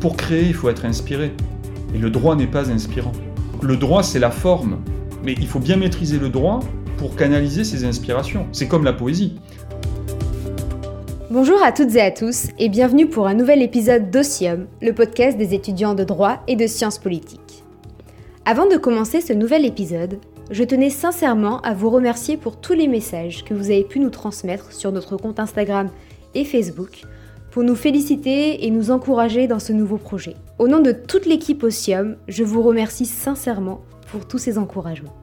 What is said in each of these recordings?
Pour créer, il faut être inspiré. Et le droit n'est pas inspirant. Le droit, c'est la forme. Mais il faut bien maîtriser le droit pour canaliser ses inspirations. C'est comme la poésie. Bonjour à toutes et à tous et bienvenue pour un nouvel épisode d'Ossium, le podcast des étudiants de droit et de sciences politiques. Avant de commencer ce nouvel épisode, je tenais sincèrement à vous remercier pour tous les messages que vous avez pu nous transmettre sur notre compte Instagram et Facebook pour nous féliciter et nous encourager dans ce nouveau projet. Au nom de toute l'équipe Ossium, je vous remercie sincèrement pour tous ces encouragements.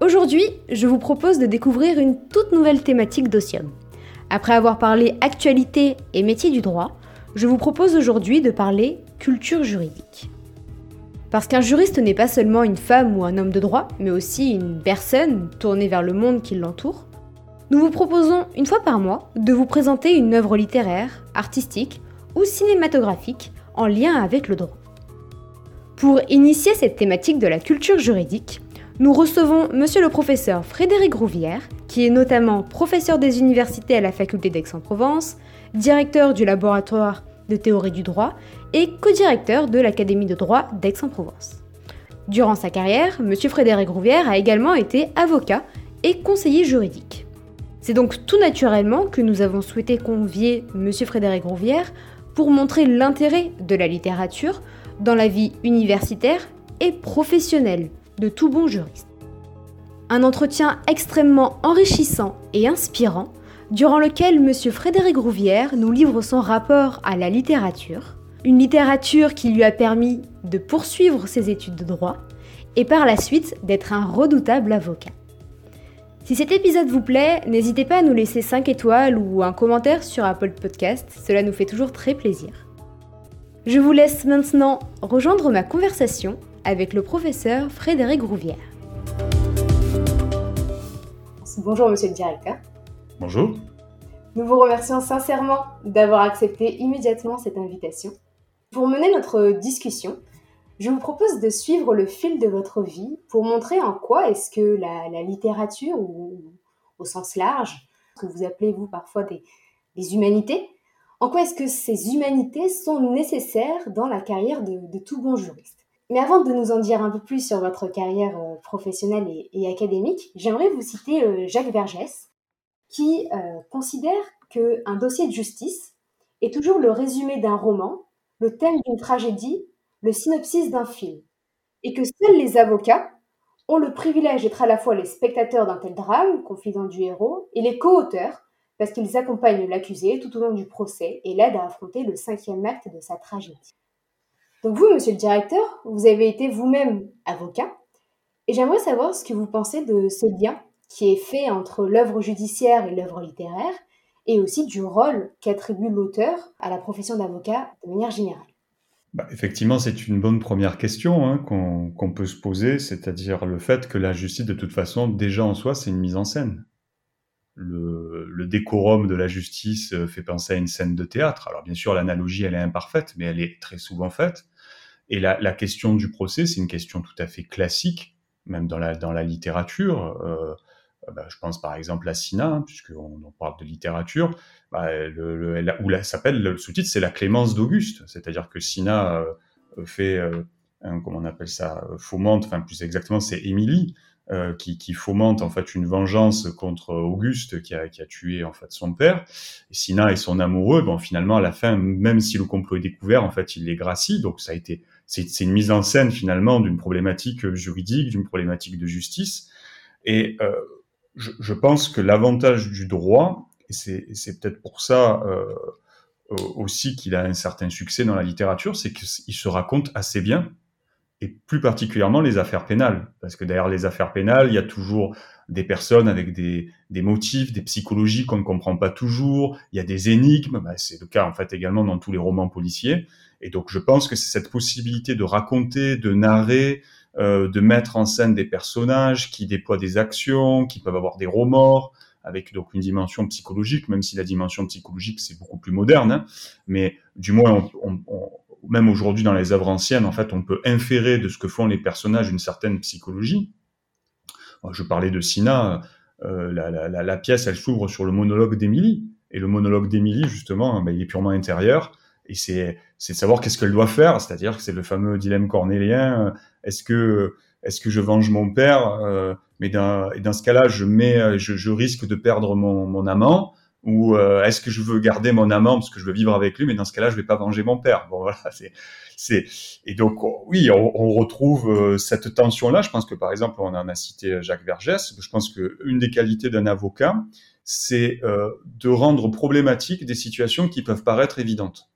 Aujourd'hui, je vous propose de découvrir une toute nouvelle thématique d'Ossium. Après avoir parlé actualité et métier du droit, je vous propose aujourd'hui de parler culture juridique. Parce qu'un juriste n'est pas seulement une femme ou un homme de droit, mais aussi une personne tournée vers le monde qui l'entoure, nous vous proposons une fois par mois de vous présenter une œuvre littéraire, artistique ou cinématographique en lien avec le droit. Pour initier cette thématique de la culture juridique, nous recevons monsieur le professeur Frédéric Rouvière, qui est notamment professeur des universités à la faculté d'Aix-en-Provence, directeur du laboratoire de théorie du droit et co-directeur de l'Académie de droit d'Aix-en-Provence. Durant sa carrière, M. Frédéric Rouvière a également été avocat et conseiller juridique. C'est donc tout naturellement que nous avons souhaité convier M. Frédéric Rouvière pour montrer l'intérêt de la littérature dans la vie universitaire et professionnelle de tout bon juriste. Un entretien extrêmement enrichissant et inspirant durant lequel M. Frédéric Rouvière nous livre son rapport à la littérature, une littérature qui lui a permis de poursuivre ses études de droit et par la suite d'être un redoutable avocat. Si cet épisode vous plaît, n'hésitez pas à nous laisser 5 étoiles ou un commentaire sur Apple Podcast, cela nous fait toujours très plaisir. Je vous laisse maintenant rejoindre ma conversation avec le professeur Frédéric Rouvière. Bonjour monsieur le directeur. Bonjour. Nous vous remercions sincèrement d'avoir accepté immédiatement cette invitation. Pour mener notre discussion, je vous propose de suivre le fil de votre vie pour montrer en quoi est-ce que la, littérature, au sens large, que vous appelez vous parfois des, humanités, en quoi est-ce que ces humanités sont nécessaires dans la carrière de, tout bon juriste. Mais avant de nous en dire un peu plus sur votre carrière euh, professionnelle et, académique, j'aimerais vous citer euh, Jacques Vergès, qui euh, considère qu'un dossier de justice est toujours le résumé d'un roman, le thème d'une tragédie, le synopsis d'un film, et que seuls les avocats ont le privilège d'être à la fois les spectateurs d'un tel drame, confident du héros, et les co-auteurs, parce qu'ils accompagnent l'accusé tout au long du procès et l'aident à affronter le cinquième acte de sa tragédie. Donc vous, monsieur le directeur, vous avez été vous-même avocat, et j'aimerais savoir ce que vous pensez de ce lien qui est fait entre l'œuvre judiciaire et l'œuvre littéraire, et aussi du rôle qu'attribue l'auteur à la profession d'avocat de manière générale. Bah, effectivement, c'est une bonne première question hein, qu'on peut se poser, c'est-à-dire le fait que la justice, de toute façon, déjà en soi, c'est une mise en scène. Le, décorum de la justice euh, fait penser à une scène de théâtre. Alors bien sûr, l'analogie, elle est imparfaite, mais elle est très souvent faite. Et la, la question du procès, c'est une question tout à fait classique, même dans la, littérature. Euh, bah, je pense par exemple à Sina, hein, puisqu'on on parle de littérature, bah, le, le, où la, s'appelle le sous-titre, c'est la clémence d'Auguste, c'est-à-dire que Sina euh, fait, euh, un, comment on appelle ça, fomente, enfin plus exactement, c'est Émilie. Euh, qui, qui, fomente en fait une vengeance contre Auguste qui a, qui a, tué en fait son père. Sina et son amoureux, bon finalement à la fin, même si le complot est découvert, en fait il les gracie. Donc ça a été, c'est, c'est une mise en scène finalement d'une problématique juridique, d'une problématique de justice. Et euh, je, pense que l'avantage du droit, et c'est peut-être pour ça euh, aussi qu'il a un certain succès dans la littérature, c'est qu'il se raconte assez bien, et plus particulièrement les affaires pénales. Parce que derrière les affaires pénales, il y a toujours des personnes avec des, des motifs, des psychologies qu'on ne comprend pas toujours, il y a des énigmes, bah, c'est le cas en fait également dans tous les romans policiers. Et donc je pense que c'est cette possibilité de raconter, de narrer, euh, de mettre en scène des personnages qui déploient des actions, qui peuvent avoir des remords, avec donc une dimension psychologique, même si la dimension psychologique c'est beaucoup plus moderne, hein. mais du moins on, on, même aujourd'hui dans les œuvres anciennes, en fait, on peut inférer de ce que font les personnages une certaine psychologie. Je parlais de Sina, euh, la, la, la, pièce elle s'ouvre sur le monologue d'Émilie, Et le monologue d'Émilie, justement, ben, il est purement intérieur. Et c'est de savoir qu'est-ce qu'elle doit faire. C'est-à-dire que c'est le fameux dilemme cornélien. Est-ce que, est-ce que je venge mon père euh, Mais dans, et dans ce cas-là, je, mets, je, je risque de perdre mon, mon amant ou euh, est-ce que je veux garder mon amant parce que je veux vivre avec lui mais dans ce cas-là je vais pas venger mon père bon voilà c'est c'est et donc oui on, on retrouve euh, cette tension là je pense que par exemple on en a cité Jacques Vergès je pense que une des qualités d'un avocat c'est euh, de rendre problématiques des situations qui peuvent paraître évidentes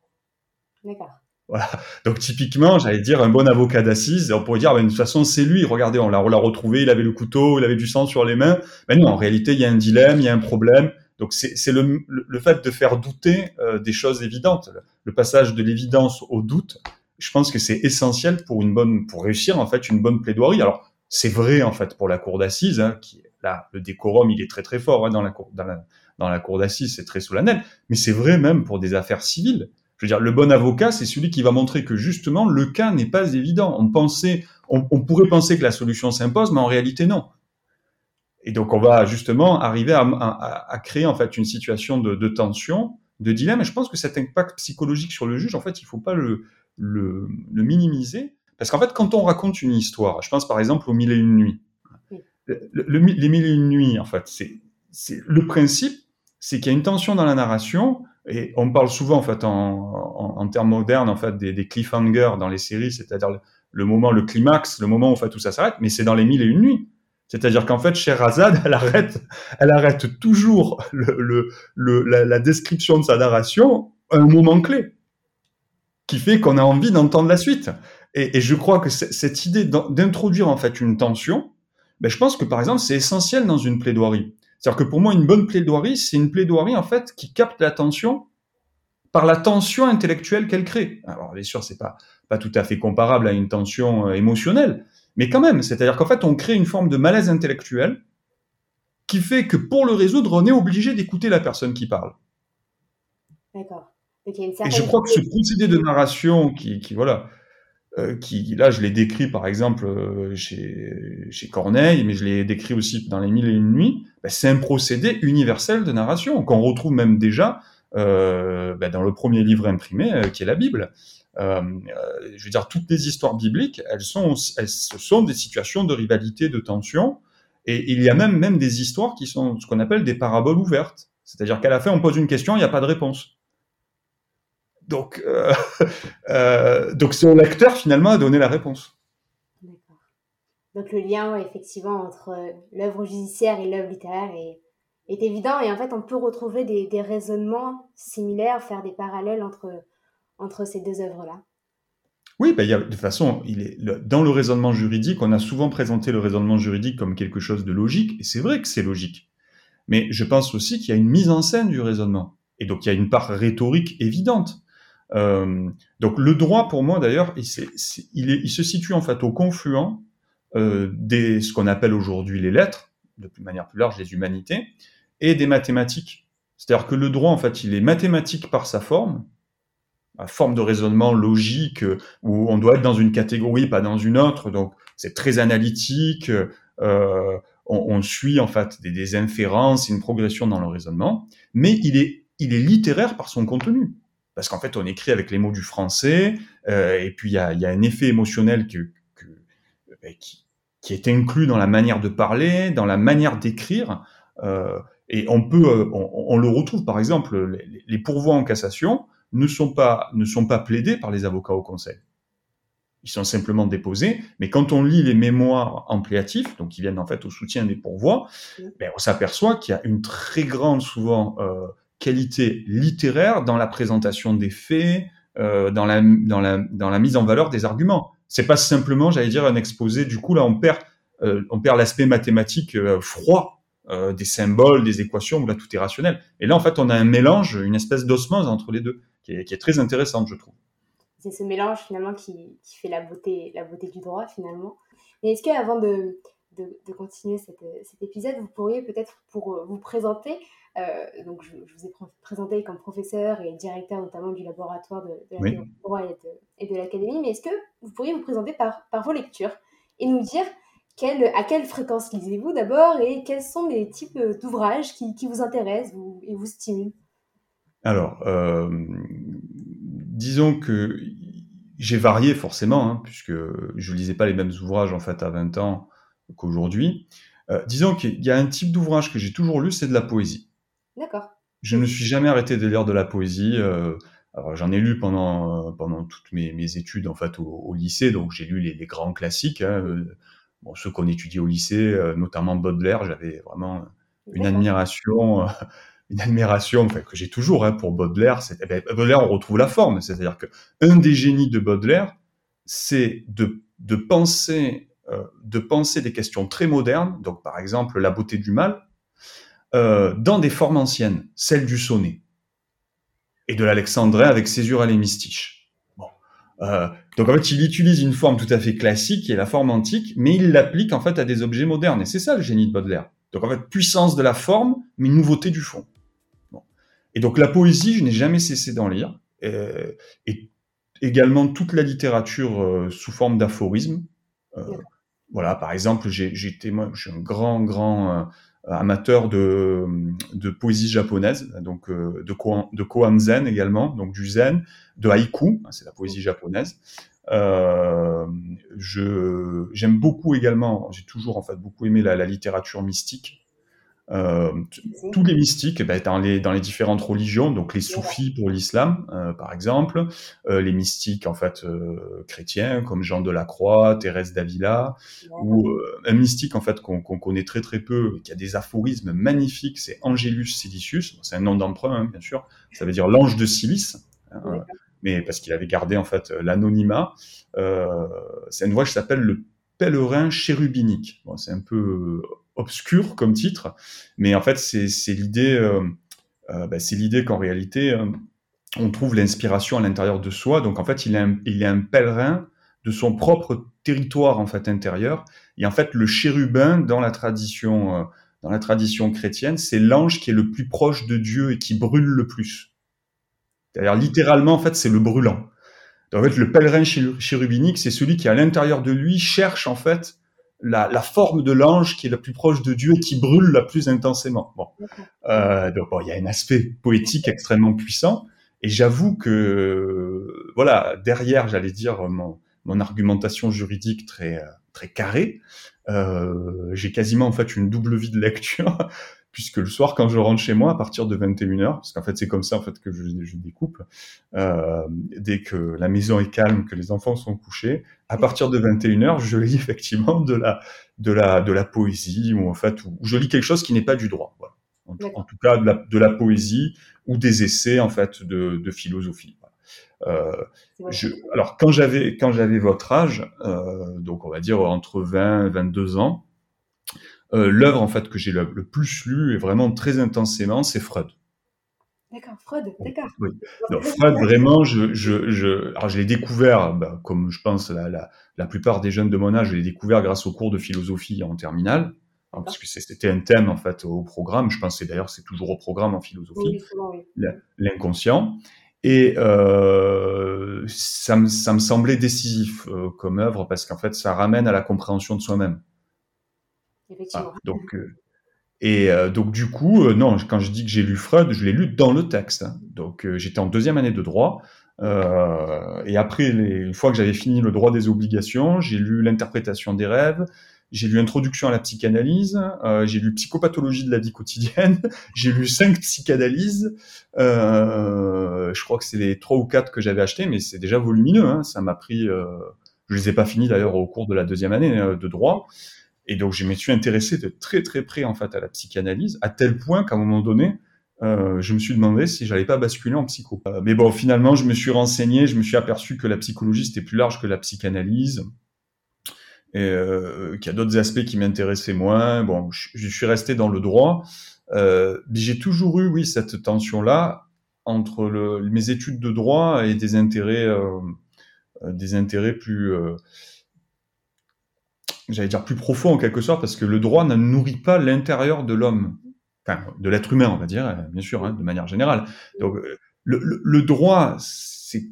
voilà. Donc typiquement, j'allais dire un bon avocat d'assises, on pourrait dire ben, de toute façon c'est lui. Regardez, on l'a retrouvé, il avait le couteau, il avait du sang sur les mains. Mais non, en réalité, il y a un dilemme, il y a un problème. Donc c'est le, fait de faire douter euh, des choses évidentes, le passage de l'évidence au doute. Je pense que c'est essentiel pour une bonne, pour réussir en fait une bonne plaidoirie. Alors c'est vrai en fait pour la cour d'assises, hein, qui là le décorum il est très très fort hein, dans la cour d'assises, c'est très solennel. Mais c'est vrai même pour des affaires civiles. Je veux dire, le bon avocat, c'est celui qui va montrer que justement le cas n'est pas évident. On pensait, on, on pourrait penser que la solution s'impose, mais en réalité non. Et donc, on va justement arriver à, à, à créer en fait une situation de, de, tension, de dilemme. Et je pense que cet impact psychologique sur le juge, en fait, il faut pas le, le, le minimiser. Parce qu'en fait, quand on raconte une histoire, je pense par exemple aux Mille et une nuits. Le, le, les Mille et une nuits, en fait, c'est, c'est le principe, c'est qu'il y a une tension dans la narration. Et on parle souvent, en fait, en, termes modernes, en fait, des, cliffhangers dans les séries, c'est-à-dire le, moment, le climax, le moment où en fait, tout ça s'arrête. Mais c'est dans les Mille et une nuits. C'est-à-dire qu'en fait, Sherazade, elle arrête, elle arrête toujours la, description de sa narration à un moment clé, qui fait qu'on a envie d'entendre la suite. Et, et, je crois que cette idée d'introduire en fait une tension, ben, je pense que par exemple, c'est essentiel dans une plaidoirie. C'est-à-dire que pour moi, une bonne plaidoirie, c'est une plaidoirie en fait qui capte l'attention par la tension intellectuelle qu'elle crée. Alors bien sûr, c'est pas pas tout à fait comparable à une tension euh, émotionnelle, mais quand même, c'est-à-dire qu'en fait, on crée une forme de malaise intellectuel qui fait que pour le résoudre, on est obligé d'écouter la personne qui parle. D'accord. Et je crois que ce procédé de narration qui, qui voilà, qui là, je l'ai décrit par exemple euh, chez, chez Corneille, mais je l'ai décrit aussi dans Les Mille et Une Nuits, ben, c'est un procédé universel de narration qu'on retrouve même déjà euh, ben, dans le premier livre imprimé, euh, qui est la Bible. Euh, euh, je veux dire, toutes les histoires bibliques, elles sont, elles, ce sont des situations de rivalité, de tension, et il y a même, même des histoires qui sont ce qu'on appelle des paraboles ouvertes. C'est-à-dire qu'à la fin, on pose une question, il n'y a pas de réponse. Donc, euh, euh, donc c'est au lecteur finalement à donner la réponse. D'accord. Donc le lien, ouais, effectivement, entre l'œuvre judiciaire et l'œuvre littéraire est, est, évident. Et en fait, on peut retrouver des, des raisonnements similaires, faire des parallèles entre entre ces deux œuvres-là oui, ben, y a, de toute façon, il est, le, dans le raisonnement juridique, on a souvent présenté le raisonnement juridique comme quelque chose de logique, et c'est vrai que c'est logique. Mais je pense aussi qu'il y a une mise en scène du raisonnement. Et donc il y a une part rhétorique évidente. Euh, donc le droit, pour moi d'ailleurs, il, se situe en fait au confluent euh, des ce qu'on appelle aujourd'hui les lettres, de manière plus large les humanités, et des mathématiques. C'est-à-dire que le droit, en fait, il est mathématique par sa forme, forme de raisonnement logique où on doit être dans une catégorie, pas dans une autre. Donc c'est très analytique. Euh, on, on, suit en fait des, des, inférences, une progression dans le raisonnement, mais il est il est littéraire par son contenu. Parce qu'en fait, on écrit avec les mots du français, euh, et puis il y a, y a, un effet émotionnel que, que, ben, qui, qui, est inclus dans la manière de parler, dans la manière d'écrire. Euh, et on peut, euh, on, on, le retrouve par exemple, les, les pourvois en cassation ne sont pas, ne sont pas plaidés par les avocats au conseil. Ils sont simplement déposés, mais quand on lit les mémoires empléatifs, donc qui viennent en fait au soutien des pourvois, ben, on s'aperçoit qu'il y a une très grande, souvent, euh, qualité littéraire dans la présentation des faits, euh, dans, la, mise en valeur des arguments. C'est pas simplement, j'allais dire, un exposé. Du coup, là, on perd, euh, l'aspect mathématique euh, froid des symboles, des équations, où là tout est rationnel. Et là, en fait, on a un mélange, une espèce d'osmose entre les deux, qui est, très intéressante, je trouve. C'est ce mélange finalement qui, qui, fait la beauté, la beauté du droit finalement. Mais est-ce qu'avant de, de, de, continuer cette, cet épisode, vous pourriez peut-être pour euh, vous présenter, euh, donc je, je, vous ai présenté comme professeur et directeur notamment du laboratoire de, de la oui. droit et de, l'académie, mais est-ce que vous pourriez vous présenter par, par vos lectures et nous dire quelle, à quelle fréquence lisez-vous d'abord et quels sont les types d'ouvrages qui, qui, vous intéressent vous, et vous stimulent? Alors, euh, disons que j'ai varié forcément, hein, puisque je lisais pas les mêmes ouvrages en fait à 20 ans qu'aujourd'hui. Euh, disons qu'il y a un type d'ouvrage que j'ai toujours lu, c'est de la poésie. D'accord. Je ne me suis jamais arrêté de lire de la poésie. Euh, j'en ai lu pendant pendant toutes mes, mes études en fait au, lycée, donc j'ai lu les, les, grands classiques, hein, euh, bon, ceux qu'on étudiait au lycée, euh, notamment Baudelaire. J'avais vraiment une admiration une admiration enfin, que j'ai toujours hein, pour Baudelaire. Eh ben, Baudelaire, on retrouve la forme, c'est-à-dire que un des génies de Baudelaire, c'est de, de penser euh, de penser des questions très modernes, donc par exemple la beauté du mal, euh, dans des formes anciennes, celle du sonnet et de l'alexandrin avec Césure et les. Euh, donc en fait, il utilise une forme tout à fait classique qui est la forme antique, mais il l'applique en fait à des objets modernes. Et c'est ça le génie de Baudelaire. Donc en fait, puissance de la forme, mais nouveauté du fond. Et donc la poésie, je n'ai jamais cessé d'en lire. Euh, et également toute la littérature euh, sous forme d'aphorisme. Euh, voilà, par exemple, j'étais moi, je suis un grand, grand amateur de, de poésie japonaise, donc de, koan, de koan zen également, donc du zen, de haïku, hein, c'est la poésie japonaise. Euh, je j'aime beaucoup également, j'ai toujours en fait beaucoup aimé la, la littérature mystique. Euh, tous les mystiques, ben, dans, les, dans les différentes religions, donc les soufis pour l'islam, euh, par exemple, euh, les mystiques en fait chrétiens comme Jean de la Croix, Thérèse d'Avila, ou un mystique en fait qu'on connaît très très peu, qui a des aphorismes magnifiques, c'est Angelus Silicius, c'est un nom d'emprunt hein, bien sûr, ça veut dire l'ange de Silice. Hein, mais parce qu'il avait gardé en fait l'anonymat. c'est une voix qui s'appelle le pèlerin chérubinique. Bon, c'est un peu obscur comme titre, mais en fait c'est l'idée, euh, euh, bah, l'idée qu'en réalité euh, on trouve l'inspiration à l'intérieur de soi. Donc en fait il est, un, il est un pèlerin de son propre territoire en fait intérieur. Et en fait le chérubin dans la tradition dans la tradition chrétienne, c'est l'ange qui est le plus proche de Dieu et qui brûle le plus. C'est-à-dire littéralement en fait c'est le brûlant. Donc, en fait le pèlerin chérubinique c'est celui qui à l'intérieur de lui cherche en fait la, la, forme de l'ange qui est la plus proche de Dieu et qui brûle la plus intensément. Bon, euh, donc bon, il y a un aspect poétique extrêmement puissant. Et j'avoue que, voilà, derrière, j'allais dire mon, mon, argumentation juridique très très carrée, euh, j'ai quasiment en fait une double vie de lecture puisque le soir, quand je rentre chez moi, à partir de 21h, parce qu'en fait, c'est comme ça en fait que je, je découpe, euh, dès que la maison est calme, que les enfants sont couchés, à partir de 21h, je lis effectivement de la, de la, de la poésie, ou en fait, où, je lis quelque chose qui n'est pas du droit. Voilà. En, tout cas, de la, de la, poésie ou des essais en fait de, de philosophie. Euh, je, alors quand j'avais quand j'avais votre âge, euh, donc on va dire entre 20 et 22 ans, euh, l'œuvre en fait que j'ai le, plus lu et vraiment très intensément, c'est Freud. D'accord, Freud, d'accord. Oui. Freud, vraiment, je, je, je, alors je l'ai découvert, bah, comme je pense la, la, la, plupart des jeunes de mon âge, je l'ai découvert grâce au cours de philosophie en terminale, hein, parce que c'était un thème en fait au programme. Je pensais d'ailleurs c'est toujours au programme en philosophie, oui, l'inconscient. Et euh, ça, me, ça me semblait décisif euh, comme œuvre parce qu'en fait ça ramène à la compréhension de soi-même. Ah, donc, euh, et euh, donc du coup, euh, non, quand je dis que j'ai lu Freud, je l'ai lu dans le texte. Donc j'étais en deuxième année de droit. et après, une fois que j'avais fini le droit des obligations, j'ai lu l'interprétation des rêves, j'ai lu Introduction à la psychanalyse, j'ai lu Psychopathologie de la vie quotidienne, j'ai lu cinq psychanalyses. Je crois que c'est les trois ou quatre que j'avais achetés, mais c'est déjà volumineux. Hein, ça m'a pris. Euh, je les ai pas finis d'ailleurs au cours de la deuxième année de droit. Et donc, je me suis intéressé de très très près en fait à la psychanalyse, à tel point qu'à un moment donné, euh, je me suis demandé si j'allais pas basculer en psycho. Euh, mais bon, finalement, je me suis renseigné, je me suis aperçu que la psychologie c'était plus large que la psychanalyse, euh, qu'il y a d'autres aspects qui m'intéressaient moins. Bon, je, je, suis resté dans le droit. Euh, j'ai toujours eu, oui, cette tension-là entre le, mes études de droit et des intérêts, euh, des intérêts plus j'allais dire plus profond en quelque sorte, parce que le droit ne nourrit pas l'intérieur de l'homme, enfin de l'être humain, on va dire, bien sûr, hein, de manière générale. Donc euh, le, le, le droit, c'est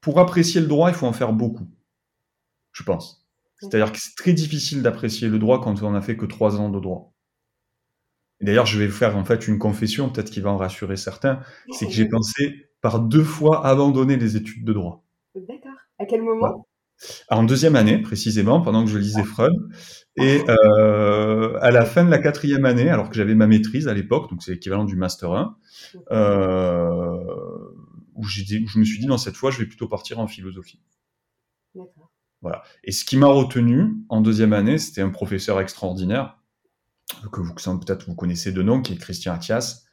pour apprécier le droit, il faut en faire beaucoup, je pense. C'est-à-dire que c'est très difficile d'apprécier le droit quand on n'a fait que trois ans de droit. D'ailleurs, je vais faire en fait une confession, peut-être qui va en rassurer certains, c'est que j'ai pensé par deux fois abandonner les études de droit. D'accord. À quel moment? En deuxième année, précisément, pendant que je lisais Freud. Et euh, à la fin de la quatrième année, alors que j'avais ma maîtrise à l'époque, donc c'est l'équivalent du Master 1, euh, où, dit, où je me suis dit, non, cette fois, je vais plutôt partir en philosophie. Voilà. Et ce qui m'a retenu en deuxième année, c'était un professeur extraordinaire, que vous peut-être vous connaissez de nom, qui est Christian Athias,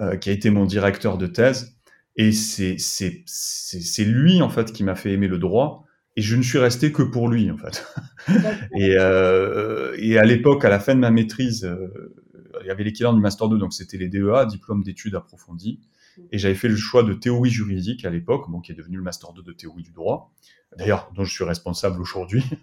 euh, qui a été mon directeur de thèse. Et c'est lui, en fait, qui m'a fait aimer le droit. Et je ne suis resté que pour lui, en fait. et, euh, et à l'époque, à la fin de ma maîtrise, euh, il y avait l'équivalent du Master 2, donc c'était les DEA, diplôme d'études approfondies. Et j'avais fait le choix de théorie juridique à l'époque, bon, qui est devenu le Master 2 de théorie du droit, d'ailleurs dont je suis responsable aujourd'hui.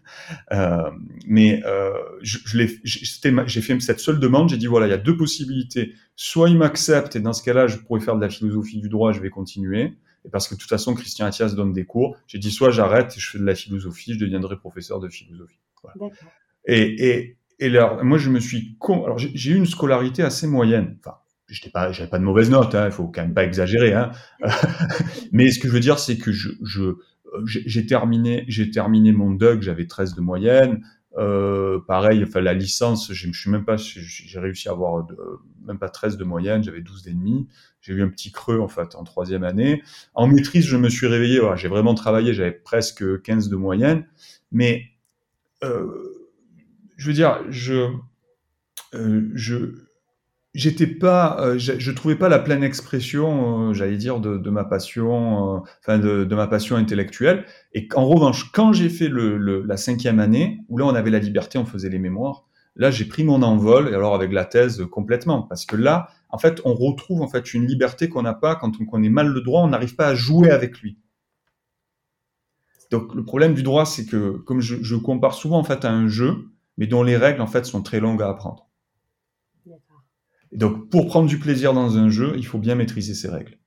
Euh, mais euh, je, j'ai fait cette seule demande, j'ai dit voilà, il y a deux possibilités. Soit il m'accepte, et dans ce cas-là, je pourrais faire de la philosophie du droit, je vais continuer. Et parce que de toute façon, Christian Athias donne des cours, j'ai dit soit j'arrête je fais de la philosophie, je deviendrai professeur de philosophie. Voilà. Et, et, et alors, moi, je me suis... Con... Alors, j'ai eu une scolarité assez moyenne. Enfin, j'étais pas, j'avais pas de mauvaises notes, hein, il faut quand même pas exagérer. Hein. Mais ce que je veux dire, c'est que je, je j'ai terminé, j'ai terminé mon DUG, j'avais 13 de moyenne. Euh, pareil, enfin la licence, je suis même pas, j'ai réussi à avoir de, même pas 13 de moyenne, j'avais 12 d'ennemis. J'ai eu un petit creux en fait en troisième année. En maîtrise, je me suis réveillé, voilà, j'ai vraiment travaillé, j'avais presque 15 de moyenne. Mais euh, je veux dire, je, euh, je, j'étais pas, euh, je, je, trouvais pas la pleine expression, euh, j'allais dire, de, de, ma passion, euh, enfin de, de, ma passion intellectuelle. Et en revanche, quand j'ai fait le, le, la cinquième année, où là on avait la liberté, on faisait les mémoires, là j'ai pris mon envol, et alors avec la thèse complètement, parce que là, en fait, on retrouve en fait une liberté qu'on n'a pas quand on connaît mal le droit, on n'arrive pas à jouer avec lui. Donc le problème du droit, c'est que comme je, je compare souvent en fait à un jeu, mais dont les règles en fait sont très longues à apprendre donc, pour prendre du plaisir dans un jeu, il faut bien maîtriser ses règles.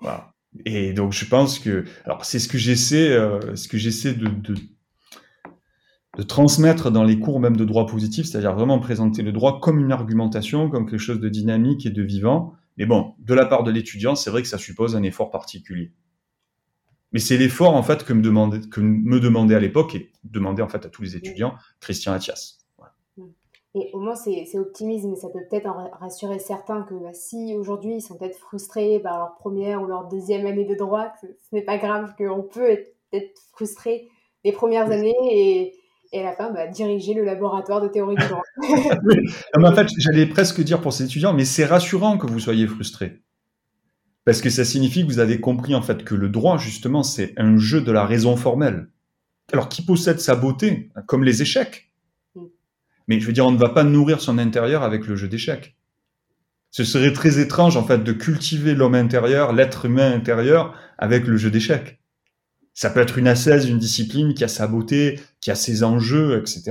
Voilà. Et donc, je pense que, alors, c'est ce que j'essaie, euh, ce que j'essaie de, de, de, transmettre dans les cours même de droit positif, c'est-à-dire vraiment présenter le droit comme une argumentation, comme quelque chose de dynamique et de vivant. Mais bon, de la part de l'étudiant, c'est vrai que ça suppose un effort particulier. Mais c'est l'effort en fait que me demandait, que me demandait à l'époque et demandait en fait à tous les étudiants Christian Athias. Et au moins, c'est optimiste, mais ça peut peut-être rassurer certains que bah, si aujourd'hui ils sont peut-être frustrés par leur première ou leur deuxième année de droit, ce n'est pas grave, qu'on peut être, être, frustré les premières années et, et à la fin bah, diriger le laboratoire de théorie du droit. en fait, j'allais presque dire pour ces étudiants, mais c'est rassurant que vous soyez frustrés. Parce que ça signifie que vous avez compris en fait que le droit, justement, c'est un jeu de la raison formelle. Alors, qui possède sa beauté, comme les échecs? Mais je veux dire, on ne va pas nourrir son intérieur avec le jeu d'échecs. Ce serait très étrange, en fait, de cultiver l'homme intérieur, l'être humain intérieur, avec le jeu d'échecs. Ça peut être une assaise, une discipline qui a sa beauté, qui a ses enjeux, etc.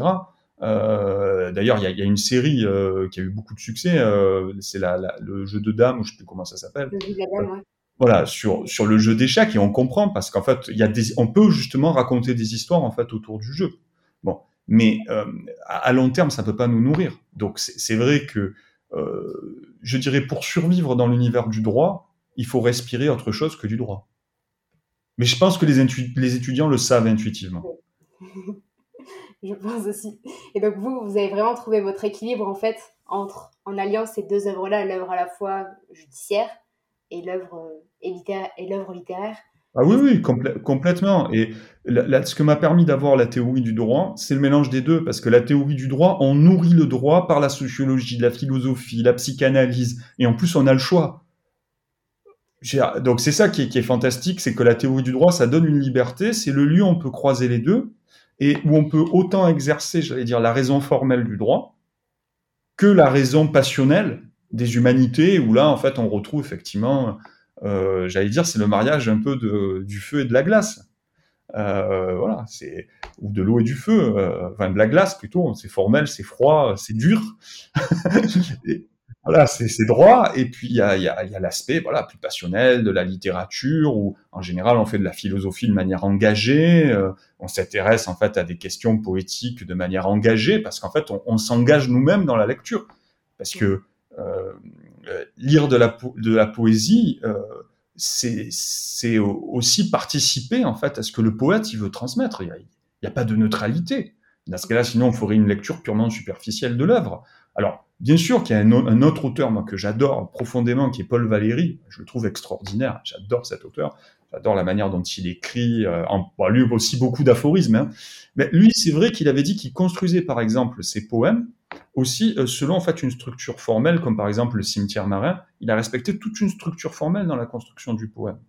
Euh, D'ailleurs, il y, y a, une série euh, qui a eu beaucoup de succès. Euh, c'est la, la, le jeu de dames, ou je sais plus comment ça s'appelle. Le jeu de la dame, ouais. Voilà, sur sur le jeu d'échecs, et on comprend parce qu'en fait, il y a des, on peut justement raconter des histoires en fait autour du jeu. Mais euh, à long terme, ça ne peut pas nous nourrir. Donc c'est vrai que, euh, je dirais, pour survivre dans l'univers du droit, il faut respirer autre chose que du droit. Mais je pense que les, étudiants le savent intuitivement. je pense aussi. Et donc vous, vous avez vraiment trouvé votre équilibre en fait entre en alliant ces deux œuvres-là, l'œuvre à la fois judiciaire et l'œuvre et l'œuvre littéraire. Ah oui, oui, complètement. Et ce que m'a permis d'avoir la théorie du droit, c'est le mélange des deux, parce que la théorie du droit, on nourrit le droit par la sociologie, la philosophie, la psychanalyse, et en plus on a le choix. Donc c'est ça qui est, qui est fantastique, c'est que la théorie du droit, ça donne une liberté, c'est le lieu où on peut croiser les deux, et où on peut autant exercer, j'allais dire, la raison formelle du droit, que la raison passionnelle des humanités, où là, en fait, on retrouve effectivement euh, j'allais dire, c'est le mariage un peu de, du feu et de la glace. Euh, voilà, c'est ou de l'eau et du feu, euh, enfin de la glace plutôt. C'est formel, c'est froid, c'est dur. voilà, c'est droit. Et puis il y a, y a, y a l'aspect voilà plus passionnel de la littérature où en général on fait de la philosophie de manière engagée. On s'intéresse en fait à des questions poétiques de manière engagée parce qu'en fait on, on s'engage nous-mêmes dans la lecture parce que lire de la poésie euh, c'est aussi participer en fait à ce que le poète il veut transmettre. Il n'y a, a, pas de neutralité. Dans ce cas-là, sinon on ferait une lecture purement superficielle de l'œuvre. Alors, bien sûr qu'il y a un, autre auteur que j'adore profondément, qui est Paul Valéry. Je le trouve extraordinaire. J'adore cet auteur. J'adore la manière dont il écrit. Euh, en, bon, lui aussi beaucoup d'aphorismes. Hein. Mais lui, c'est vrai qu'il avait dit qu'il construisait, par exemple, ses poèmes aussi euh, selon en fait une structure formelle, comme par exemple le cimetière marin. Il a respecté toute une structure formelle dans la construction du poème.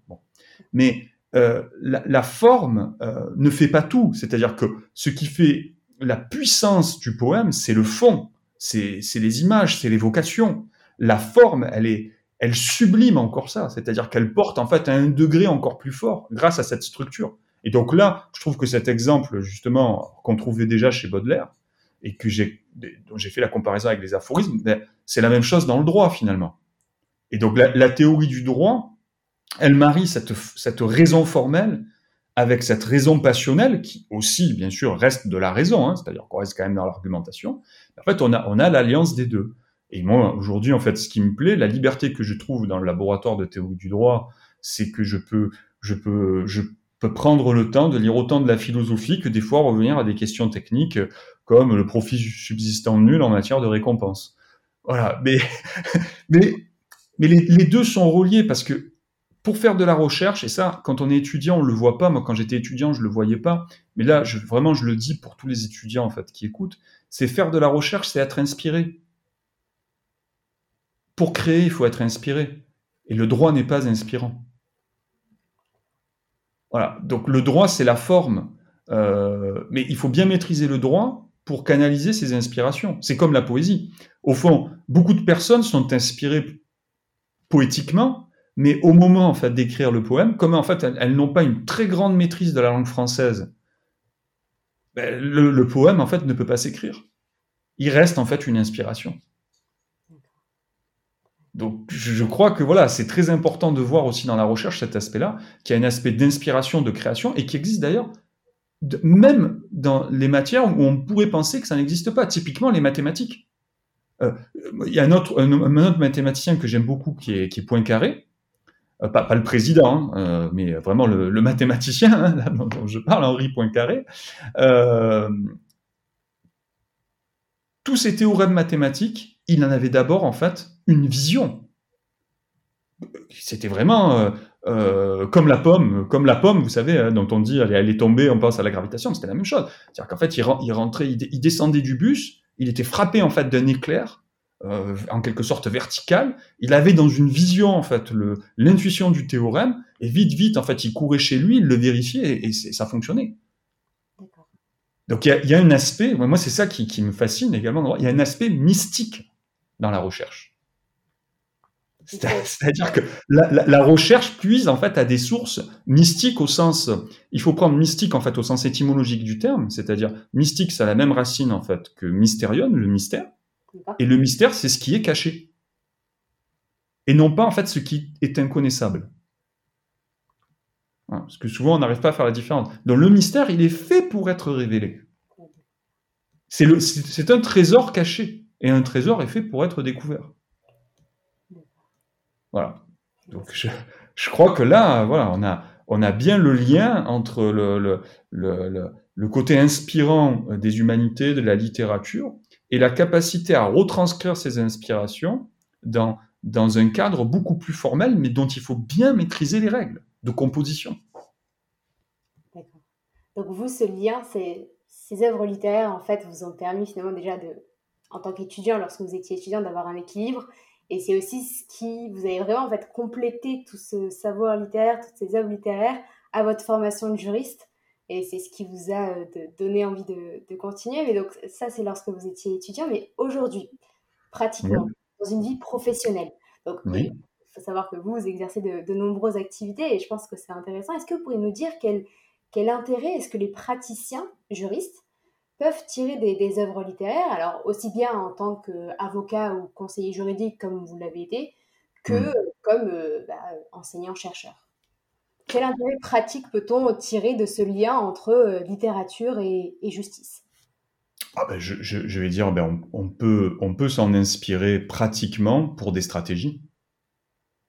Mais euh, la, la, forme euh, ne fait pas tout. C'est-à-dire que ce qui fait la puissance du poème, c'est le fond, c'est les images, c'est l'évocation. La forme, elle est, elle sublime encore ça. C'est-à-dire qu'elle porte en fait à un degré encore plus fort grâce à cette structure. Et donc là, je trouve que cet exemple, justement, qu'on trouvait déjà chez Baudelaire, et que j'ai, dont j'ai fait la comparaison avec les aphorismes, ben, c'est la même chose dans le droit finalement. Et donc la, théorie du droit, elle marie cette, cette raison formelle avec cette raison passionnelle qui aussi, bien sûr, reste de la raison, hein, c'est-à-dire qu'on reste quand même dans l'argumentation. En fait, on a, on a l'alliance des deux. Et moi, aujourd'hui, en fait, ce qui me plaît, la liberté que je trouve dans le laboratoire de théorie du droit, c'est que je peux, je peux, je peux prendre le temps de lire autant de la philosophie que des fois revenir à des questions techniques comme le profit subsistant nul en matière de récompense. Voilà, mais, mais, mais les, deux sont reliés parce que pour faire de la recherche, et ça, quand on est étudiant, on le voit pas. Moi, quand j'étais étudiant, je le voyais pas. Mais là, vraiment, je le dis pour tous les étudiants en fait qui écoutent, c'est faire de la recherche, c'est être inspiré. Pour créer, il faut être inspiré. Et le droit n'est pas inspirant. Voilà. Donc le droit, c'est la forme. Euh, mais il faut bien maîtriser le droit pour canaliser ses inspirations. C'est comme la poésie. Au fond, beaucoup de personnes sont inspirées poétiquement, mais au moment en fait d'écrire le poème, comme en fait elles, n'ont pas une très grande maîtrise de la langue française, ben, le, poème en fait ne peut pas s'écrire. Il reste en fait une inspiration. Donc je crois que voilà, c'est très important de voir aussi dans la recherche cet aspect-là, qu'il y a un aspect d'inspiration, de création, et qui existe d'ailleurs même dans les matières où on pourrait penser que ça n'existe pas. Typiquement les mathématiques. Euh, il y a un autre, mathématicien que j'aime beaucoup qui est, qui est Poincaré, euh, pas, le président, hein, euh, mais vraiment le, mathématicien hein, dont, je parle, Henri Poincaré. Tous ces théorèmes mathématiques, il en avait d'abord en fait une vision. C'était vraiment euh, euh, comme la pomme, comme la pomme, vous savez, hein, dont on dit elle, elle, est tombée, on pense à la gravitation, c'était la même chose. C'est-à-dire qu'en fait, il, il rentrait, il, il, descendait du bus, il était frappé en fait d'un éclair, euh, en quelque sorte vertical. Il avait dans une vision en fait l'intuition du théorème, et vite, vite, en fait, il courait chez lui, il le vérifiait et, et ça fonctionnait. Donc il y a, y a, un aspect, moi c'est ça qui, qui, me fascine également, il y a un aspect mystique dans la recherche. C'est-à-dire que la, la, la, recherche puise en fait à des sources mystiques au sens, il faut prendre mystique en fait au sens étymologique du terme, c'est-à-dire mystique, ça a la même racine en fait que mystérion, le mystère, et le mystère c'est ce qui est caché, et non pas en fait ce qui est inconnaissable. Hein, parce que souvent on n'arrive pas à faire la différence. Donc le mystère, il est fait pour être révélé. C'est un trésor caché, et un trésor est fait pour être découvert. Voilà. Donc je, je, crois que là, voilà, on a, on a bien le lien entre le, le, le, côté inspirant des humanités, de la littérature, et la capacité à retranscrire ces inspirations dans, dans un cadre beaucoup plus formel, mais dont il faut bien maîtriser les règles de composition. D'accord. Donc vous, ce lien, ces œuvres littéraires, en fait, vous ont permis finalement déjà de, en tant qu'étudiant, lorsque vous étiez étudiant, d'avoir un équilibre et c'est aussi ce qui, vous avez vraiment en fait complété tout ce savoir littéraire, toutes ces œuvres littéraires à votre formation de juriste. Et c'est ce qui vous a euh, donné envie de, de, continuer. Mais donc ça, c'est lorsque vous étiez étudiant. Mais aujourd'hui, pratiquement, oui. dans une vie professionnelle. Donc oui. il faut savoir que vous, vous exercez de, de, nombreuses activités et je pense que c'est intéressant. Est-ce que vous pourriez nous dire quel, quel intérêt est-ce que les praticiens juristes peuvent tirer des, œuvres littéraires, alors aussi bien en tant qu'avocat ou conseiller juridique comme vous l'avez été, que hmm. comme euh, bah, enseignant-chercheur. Quel intérêt pratique peut-on tirer de ce lien entre euh, littérature et, justice? Ah ben je, vais dire, ben on, peut, on peut s'en inspirer pratiquement pour des stratégies.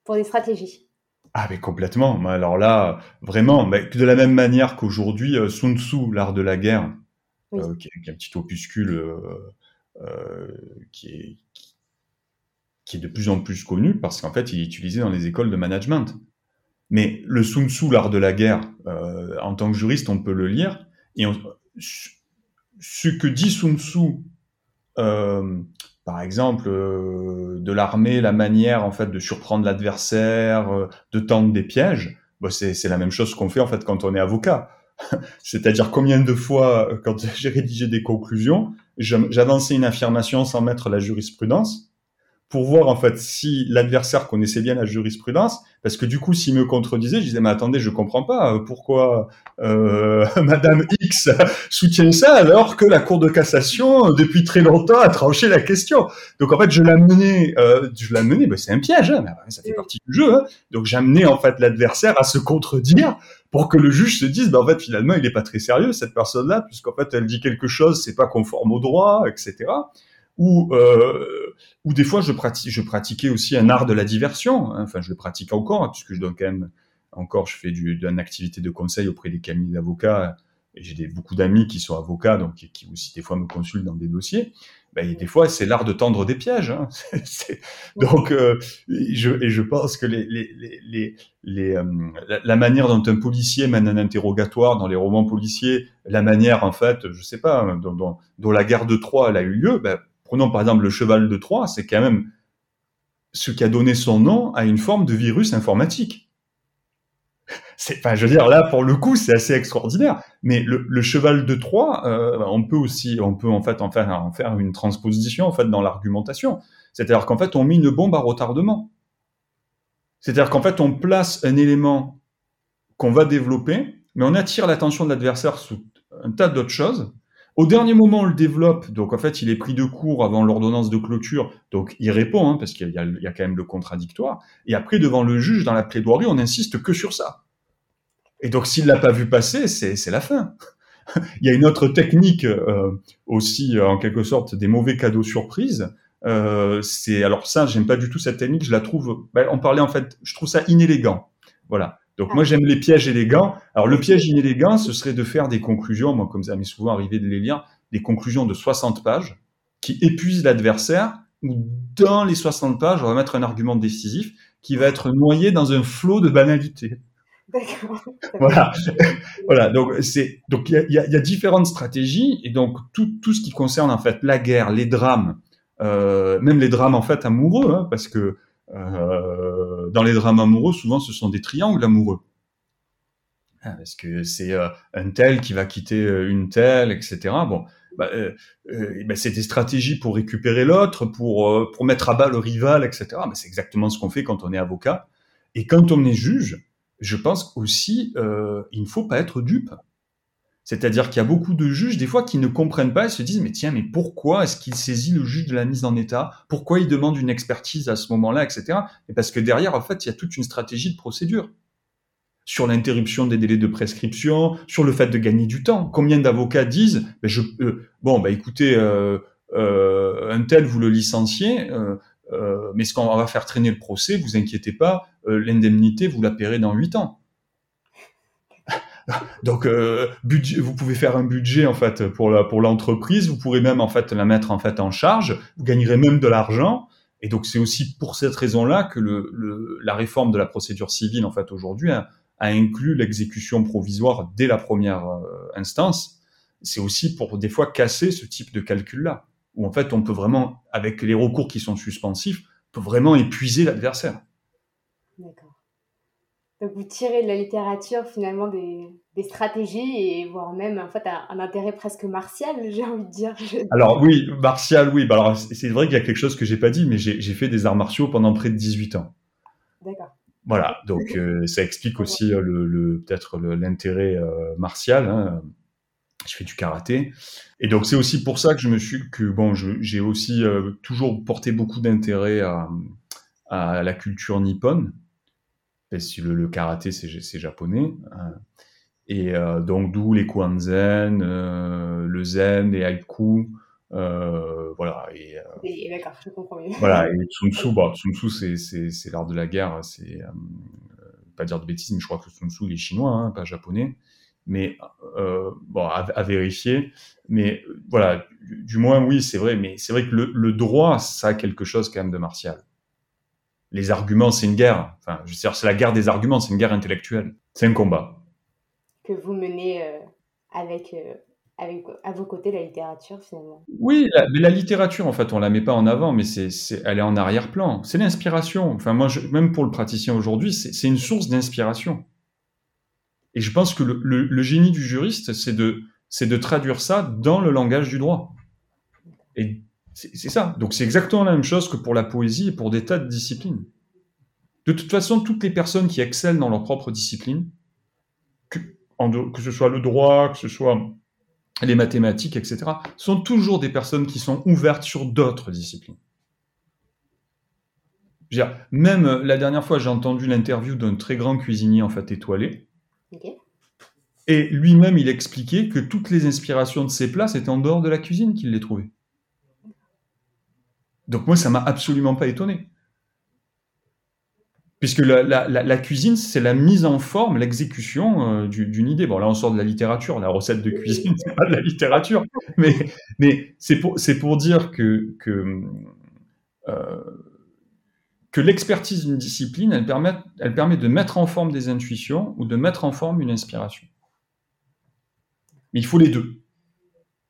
Pour des stratégies. Ah mais complètement. Alors là, vraiment, de la même manière qu'aujourd'hui, euh, Sun Tzu, l'art de la guerre, euh, qui, est, un petit opuscule qui, est, qui est de plus en plus connu parce qu'en fait, il est utilisé dans les écoles de management. Mais le Sun Tzu, l'art de la guerre, euh, en tant que juriste, on peut le lire. Et ce que dit Sun Tzu, euh, par exemple, euh, de l'armée, la manière en fait de surprendre l'adversaire, de tendre des pièges, bah, c'est la même chose qu'on fait en fait quand on est avocat. C'est-à-dire combien de fois, quand j'ai rédigé des conclusions, j'avançais une affirmation sans mettre la jurisprudence, pour voir en fait si l'adversaire connaissait bien la jurisprudence, parce que du coup, s'il me contredisait, je disais mais attendez, je comprends pas euh, pourquoi euh, Madame X soutient ça alors que la Cour de cassation euh, depuis très longtemps a tranché la question. Donc en fait, je l'amenais, euh, je l'amenais, ben, c'est un piège, hein, mais ça fait partie du jeu. Hein. Donc j'amenais en fait l'adversaire à se contredire pour que le juge se dise, ben, en fait finalement il est pas très sérieux cette personne-là, puisqu'en fait elle dit quelque chose, c'est pas conforme au droit, etc ou euh, ou des fois je pratiquais aussi un art de la diversion hein. enfin je le pratique encore hein, puisque je donne quand même encore je fais du d'une activité de conseil auprès des cabinets d'avocats j'ai beaucoup d'amis qui sont avocats donc qui, aussi des fois me consultent dans des dossiers ben, des fois c'est l'art de tendre des pièges hein. donc euh, je, et je pense que les, les, les, les euh, la, manière dont un policier mène un interrogatoire dans les romans policiers la manière en fait je sais pas hein, dont, dont, dont la guerre de Troie a eu lieu ben, Prenons par exemple le cheval de Troie, c'est quand même ce qui a donné son nom à une forme de virus informatique. Enfin, je veux dire, là, pour le coup, c'est assez extraordinaire. Mais le, cheval de Troie, euh, on peut aussi, on peut en fait en faire une transposition en fait dans l'argumentation. C'est-à-dire qu'en fait, on met une bombe à retardement. C'est-à-dire qu'en fait, on place un élément qu'on va développer, mais on attire l'attention de l'adversaire sous un tas d'autres choses, au dernier moment, on le développe, donc en fait, il est pris de court avant l'ordonnance de clôture, donc il répond, hein, parce qu'il y, a quand même le contradictoire. Et après, devant le juge, dans la plaidoirie, on insiste que sur ça. Et donc, s'il l'a pas vu passer, c'est la fin. il y a une autre technique euh, aussi, euh, en quelque sorte, des mauvais cadeaux surprises. Euh, c'est alors ça, j'aime pas du tout cette technique. Je la trouve. Ben, on parlait en fait, je trouve ça inélégant. Voilà. Donc moi j'aime les pièges élégants. Alors le piège inélégant, ce serait de faire des conclusions, moi comme ça m'est souvent arrivé de les lire, des conclusions de 60 pages qui épuisent l'adversaire, ou dans les 60 pages, on va mettre un argument décisif qui va être noyé dans un flot de banalité. D'accord. Voilà, voilà. Donc c'est donc il y a, y a, différentes stratégies et donc tout tout ce qui concerne en fait la guerre, les drames, euh, même les drames en fait amoureux, hein, parce que euh, dans les drames amoureux, souvent, ce sont des triangles amoureux. Ah, parce que c'est euh, un tel qui va quitter euh, une telle, etc. Bon, bah, bah, c'est des stratégies pour récupérer l'autre, pour pour mettre à bas le rival, etc. Mais c'est exactement ce qu'on fait quand on est avocat. Et quand on est juge, je pense aussi, il ne faut pas être dupe. C'est-à-dire qu'il y a beaucoup de juges, des fois, qui ne comprennent pas et se disent, mais tiens, mais pourquoi est-ce qu'il saisit le juge de la mise en état? Pourquoi il demande une expertise à ce moment-là, etc. Et parce que derrière, en fait, il y a toute une stratégie de procédure sur l'interruption des délais de prescription, sur le fait de gagner du temps. Combien d'avocats disent, euh, bon, bah écoutez, euh, euh, un tel, vous le licenciez, mais ce qu'on va faire traîner le procès, vous inquiétez pas, l'indemnité, vous la paierez dans huit ans. Donc, euh, budget, vous pouvez faire un budget en fait pour la, pour l'entreprise. Vous pourrez même en fait la mettre en fait en charge. Vous gagnerez même de l'argent. Et donc, c'est aussi pour cette raison-là que le, le, la réforme de la procédure civile en fait aujourd'hui a, a, inclus l'exécution provisoire dès la première euh, instance. C'est aussi pour des fois casser ce type de calcul-là, où en fait on peut vraiment, avec les recours qui sont suspensifs, peut vraiment épuiser l'adversaire. D'accord. Donc vous tirez de la littérature finalement des, stratégies et voire même en fait un, intérêt presque martial, j'ai envie de dire. Alors oui, martial, oui. Bah, alors c'est vrai qu'il y a quelque chose que j'ai pas dit, mais j'ai fait des arts martiaux pendant près de 18 ans. D'accord. Voilà, donc euh, ça explique aussi euh, le, peut-être l'intérêt euh, martial. Hein. je fais du karaté. Et donc c'est aussi pour ça que je me suis que bon, j'ai aussi toujours porté beaucoup d'intérêt à, à, la culture nippone. Le, le karaté, c'est japonais. Hein. Et donc d'où les Kwanzen, le zen, les haïkus. Euh, voilà. Et, et d'accord, je comprends mieux. Voilà. Et Sun Tzu, bah, Sun Tzu, c'est l'art de la guerre. C'est pas dire de bêtises, mais je crois que Sun Tzu il est chinois, hein, pas japonais. Mais euh, bon, à, vérifier. Mais voilà, du, moins oui, c'est vrai. Mais c'est vrai que le, le, droit, ça a quelque chose quand même de martial. Les arguments, c'est une guerre. Enfin, je c'est la guerre des arguments, c'est une guerre intellectuelle. C'est un combat. Que vous menez euh, avec euh, avec à vos côtés la littérature finalement. Oui, la, mais la littérature en fait on la met pas en avant, mais c'est, elle est en arrière-plan. C'est l'inspiration. Enfin moi, je, même pour le praticien aujourd'hui, c'est, une source d'inspiration. Et je pense que le, le, génie du juriste, c'est de, c'est de traduire ça dans le langage du droit. Et c'est, ça. Donc c'est exactement la même chose que pour la poésie et pour des tas de disciplines. De toute façon, toutes les personnes qui excellent dans leur propre discipline, que, en, que ce soit le droit, que ce soit les mathématiques, etc., sont toujours des personnes qui sont ouvertes sur d'autres disciplines. même euh, la dernière fois, j'ai entendu l'interview d'un très grand cuisinier en fait étoilé. Et lui-même, il expliquait que toutes les inspirations de ses plats, c'était en dehors de la cuisine qu'il les trouvait. Donc moi, ça m'a absolument pas étonné. Puisque la, cuisine, c'est la mise en forme, l'exécution euh, d'une idée. Bon, là, on sort de la littérature. La recette de cuisine, c'est pas de la littérature. Mais, mais c'est pour, pour dire que, que, euh, que l'expertise d'une discipline, elle permet, elle permet de mettre en forme des intuitions ou de mettre en forme une inspiration. Mais il faut les deux.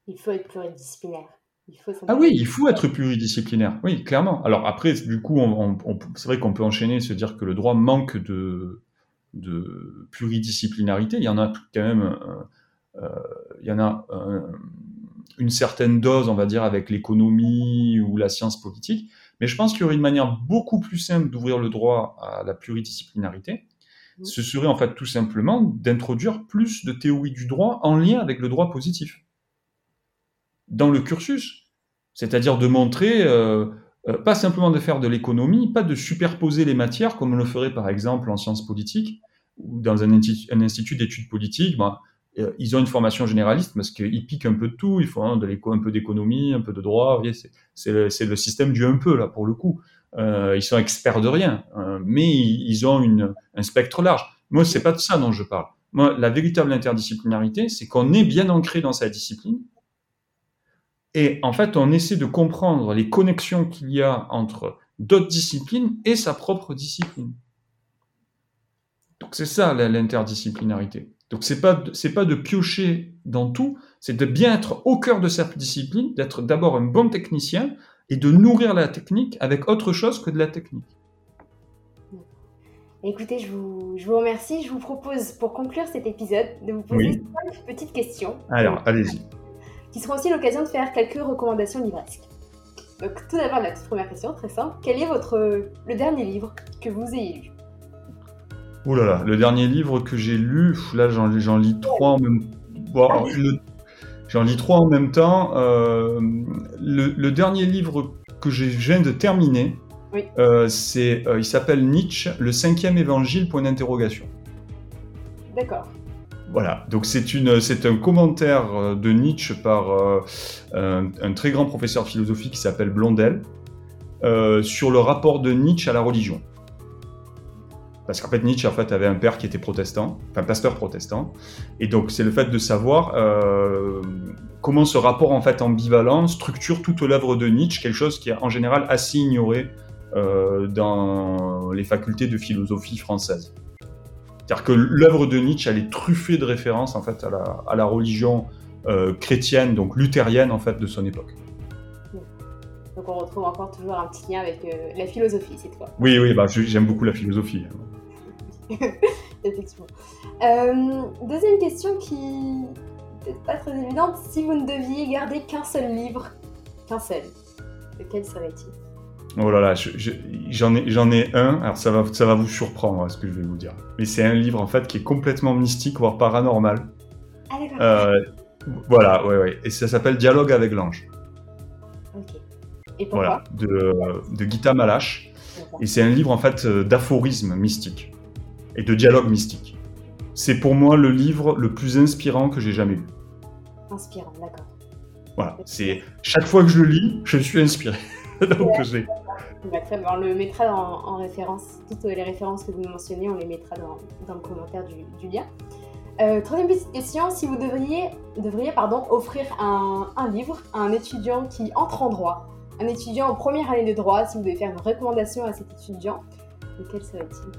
Il faut être pluridisciplinaire ah oui, il faut être pluridisciplinaire. Oui, clairement. Alors après, du coup, c'est vrai qu'on peut enchaîner, se dire que le droit manque de, de pluridisciplinarité. Il y en a quand même, euh, euh, il y en a une certaine dose, on va dire, avec l'économie ou la science politique. Mais je pense qu'il y aurait une manière beaucoup plus simple d'ouvrir le droit à la pluridisciplinarité. Ce serait en fait tout simplement d'introduire plus de théorie du droit en lien avec le droit positif dans le cursus. C'est-à-dire de montrer, euh, euh, pas simplement de faire de l'économie, pas de superposer les matières comme on le ferait par exemple en sciences politiques ou dans un, institut d'études politiques. Ben, euh, ils ont une formation généraliste parce qu'ils piquent un peu de tout. Ils font un peu d'économie, un peu de droit. C'est le, système du un peu là pour le coup. ils sont experts de rien, mais ils ont un spectre large. Moi, c'est pas de ça dont je parle. Moi, la véritable interdisciplinarité, c'est qu'on est bien ancré dans sa discipline, et en fait, on essaie de comprendre les connexions qu'il y a entre d'autres disciplines et sa propre discipline. Donc c'est ça l'interdisciplinarité. Donc c'est pas c'est pas de piocher dans tout, c'est de bien être au cœur de sa discipline, d'être d'abord un bon technicien et de nourrir la technique avec autre chose que de la technique. Écoutez, je vous, je vous remercie. Je vous propose, pour conclure cet épisode, de vous poser cinq petites questions. Alors, allez-y qui sera aussi l'occasion de faire quelques recommandations livresques. Donc tout d'abord, la toute première question, très simple. Quel est votre le dernier livre que vous ayez lu? Oh là là, le dernier livre que j'ai lu, là j'en, lis trois en même J'en lis trois en même temps. Euh, le, dernier livre que je viens de terminer, euh, c'est, euh, il s'appelle Nietzsche, le cinquième évangile, point d'interrogation. D'accord. Voilà, donc c'est un commentaire euh, de Nietzsche par euh, un, très grand professeur de philosophie qui s'appelle Blondel euh, sur le rapport de Nietzsche à la religion. Parce qu'en fait Nietzsche avait un père qui était protestant, enfin pasteur protestant, et donc c'est le fait de savoir comment ce rapport en fait ambivalent structure toute l'œuvre de Nietzsche, quelque chose qui est en général assez ignoré dans les facultés de philosophie françaises. C'est-à-dire que l'œuvre de Nietzsche, elle est truffée de références en fait à la, à la religion euh, chrétienne, donc luthérienne en fait de son époque. Donc on retrouve encore toujours un petit lien avec euh, la philosophie cette fois. Oui, oui, bah, j'aime beaucoup la philosophie. Effectivement. Euh, deuxième question qui n'est pas très évidente. Si vous ne deviez garder qu'un seul livre, qu'un seul, lequel serait-il? Oh là là, j'en ai, j'en ai un. Alors ça va, ça va vous surprendre ce que je vais vous dire. Mais c'est un livre en fait qui est complètement mystique, voire paranormal. Ah, euh, Voilà, ouais, ouais. Et ça s'appelle Dialogue avec l'ange. Ok. Et pourquoi Voilà, de, de Gita Malache. Et c'est un livre en fait euh, d'aphorismes mystiques et de dialogue mystique. C'est pour moi le livre le plus inspirant que j'ai jamais lu. Inspirant, d'accord. Voilà, c'est chaque fois que je le lis, je suis inspiré. Donc j'ai- On le mettra en, en référence. Toutes les références que vous mentionnez, on les mettra dans, le commentaire du, lien. Euh, troisième petite question, si vous devriez, devriez pardon, offrir un, un livre à un étudiant qui entre en droit, un étudiant en première année de droit, si vous devez faire une recommandation à cet étudiant, lequel serait-il?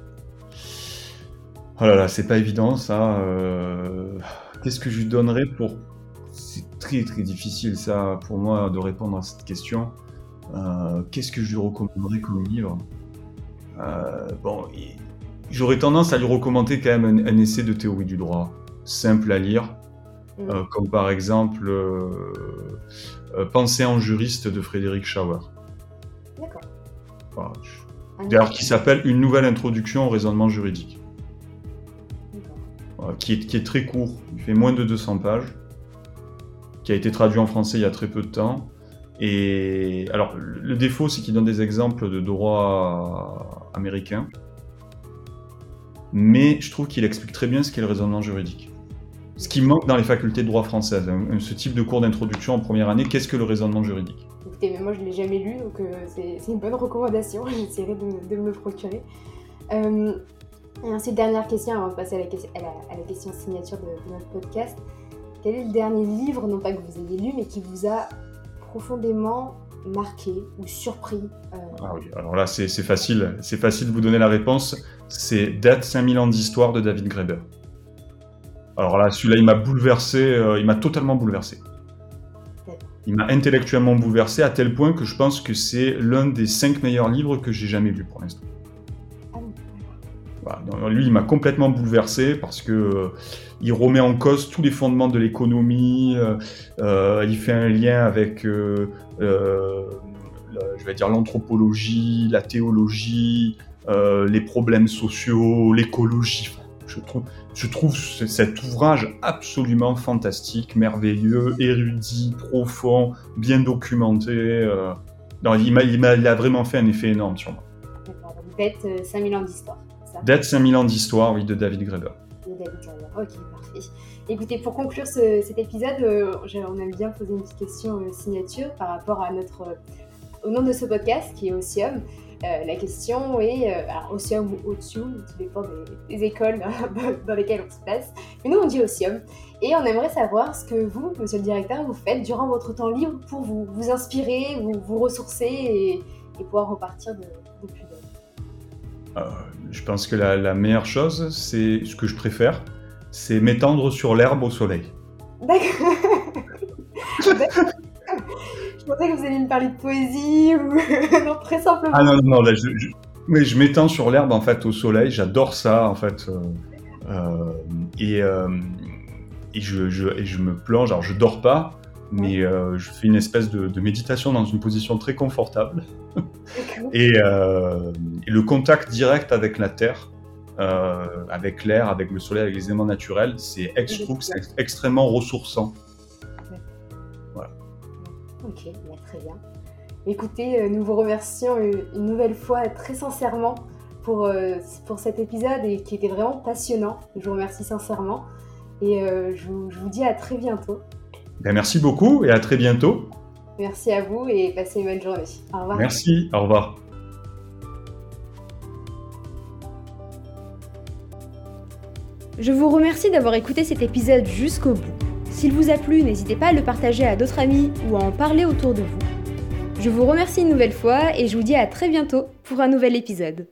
Oh là là, c'est pas évident ça. euh, Qu'est-ce que je lui donnerais pour. C'est très très difficile ça pour moi de répondre à cette question. Euh, Qu'est-ce que je lui recommanderais comme livre Euh, Bon, j'aurais tendance à lui recommander quand même un, un essai de théorie du droit, simple à lire, Mm. euh, comme par exemple Pensée en juriste de Frédéric Schauer. D'accord. Voilà. D'ailleurs, qui s'appelle Une nouvelle introduction au raisonnement juridique. Qui, est, qui est très court, il fait moins de 200 pages, qui a été traduit en français il y a très peu de temps. Et alors, le défaut, c'est qu'il donne des exemples de droit américain, mais je trouve qu'il explique très bien ce qu'est le raisonnement juridique. Ce qui manque dans les facultés de droit françaises, ce type de cours d'introduction en première année, qu'est-ce que le raisonnement juridique? Écoutez, mais moi je l'ai jamais lu, donc euh, c'est une bonne recommandation. J'essaierai de, me le procurer. Euh, et ensuite, dernière question avant de passer à la, question- à à la question signature de notre podcast. Quel est le dernier livre, non pas que vous ayez lu, mais qui vous a profondément marqué ou surpris euh, Ah oui, alors là, c'est facile, c'est facile de vous donner la réponse. C'est Date 5000 ans d'histoire de David Graeber. Alors là, celui-là, il m'a bouleversé, euh, il m'a totalement bouleversé. Il m'a intellectuellement bouleversé à tel point que je pense que c'est l'un des cinq meilleurs livres que j'ai jamais lus pour l'instant. Lui, il m'a complètement bouleversé parce que euh, il remet en cause tous les fondements de l'économie. euh, euh, il fait un lien avec, je vais dire, l'anthropologie, la théologie, les problèmes sociaux, l'écologie. Je trouve, cet ouvrage absolument fantastique, merveilleux, érudit, profond, bien documenté. il, m'a, il, a vraiment fait un effet énorme sur moi. Bête euh, 5000 ans d'histoire. Ça Date 5000 ans d'histoire, oui, de David Graeber. de David Graeber. Ok, parfait. Écoutez, pour conclure ce- cet épisode, euh, on aime bien poser une petite question euh, signature par rapport à notre, euh, au nom de ce podcast qui est Osium. La question est, alors Osium ou Otium, tout dépend des, écoles dans, dans lesquelles on se place. Mais nous, on dit Osium. Et on aimerait savoir ce que vous, monsieur le directeur, vous faites durant votre temps libre pour vous, vous inspirer, vous, vous ressourcer et, et pouvoir repartir de, je pense que la, la meilleure chose, c'est ce que je préfère, c'est m'étendre sur l'herbe au soleil. D'accord. Je pensais que vous alliez me parler de poésie ou non très simplement. Ah non, non, non, là, je, je- mais je m'étends sur l'herbe en fait au soleil, j'adore ça en fait. euh, euh, et, euh, et, je, je- et je me plonge, alors je dors pas, mais euh, je fais une espèce de, de méditation dans une position très confortable. Et, euh, et le contact direct avec la terre, euh, avec l'air, avec le soleil, avec les éléments naturels, c'est extrêmement ressourçant. Ok, bah, très bien. Écoutez, nous vous remercions une nouvelle fois très sincèrement pour, pour cet épisode et qui était vraiment passionnant. Je vous remercie sincèrement et je, vous, je vous dis à très bientôt. Ben, merci beaucoup et à très bientôt. Merci à vous et passez une bonne journée. Au revoir. Merci, au revoir. Je vous remercie d'avoir écouté cet épisode jusqu'au bout. S'il vous a plu, n'hésitez pas à le partager à d'autres amis ou à en parler autour de vous. Je vous remercie une nouvelle fois et je vous dis à très bientôt pour un nouvel épisode.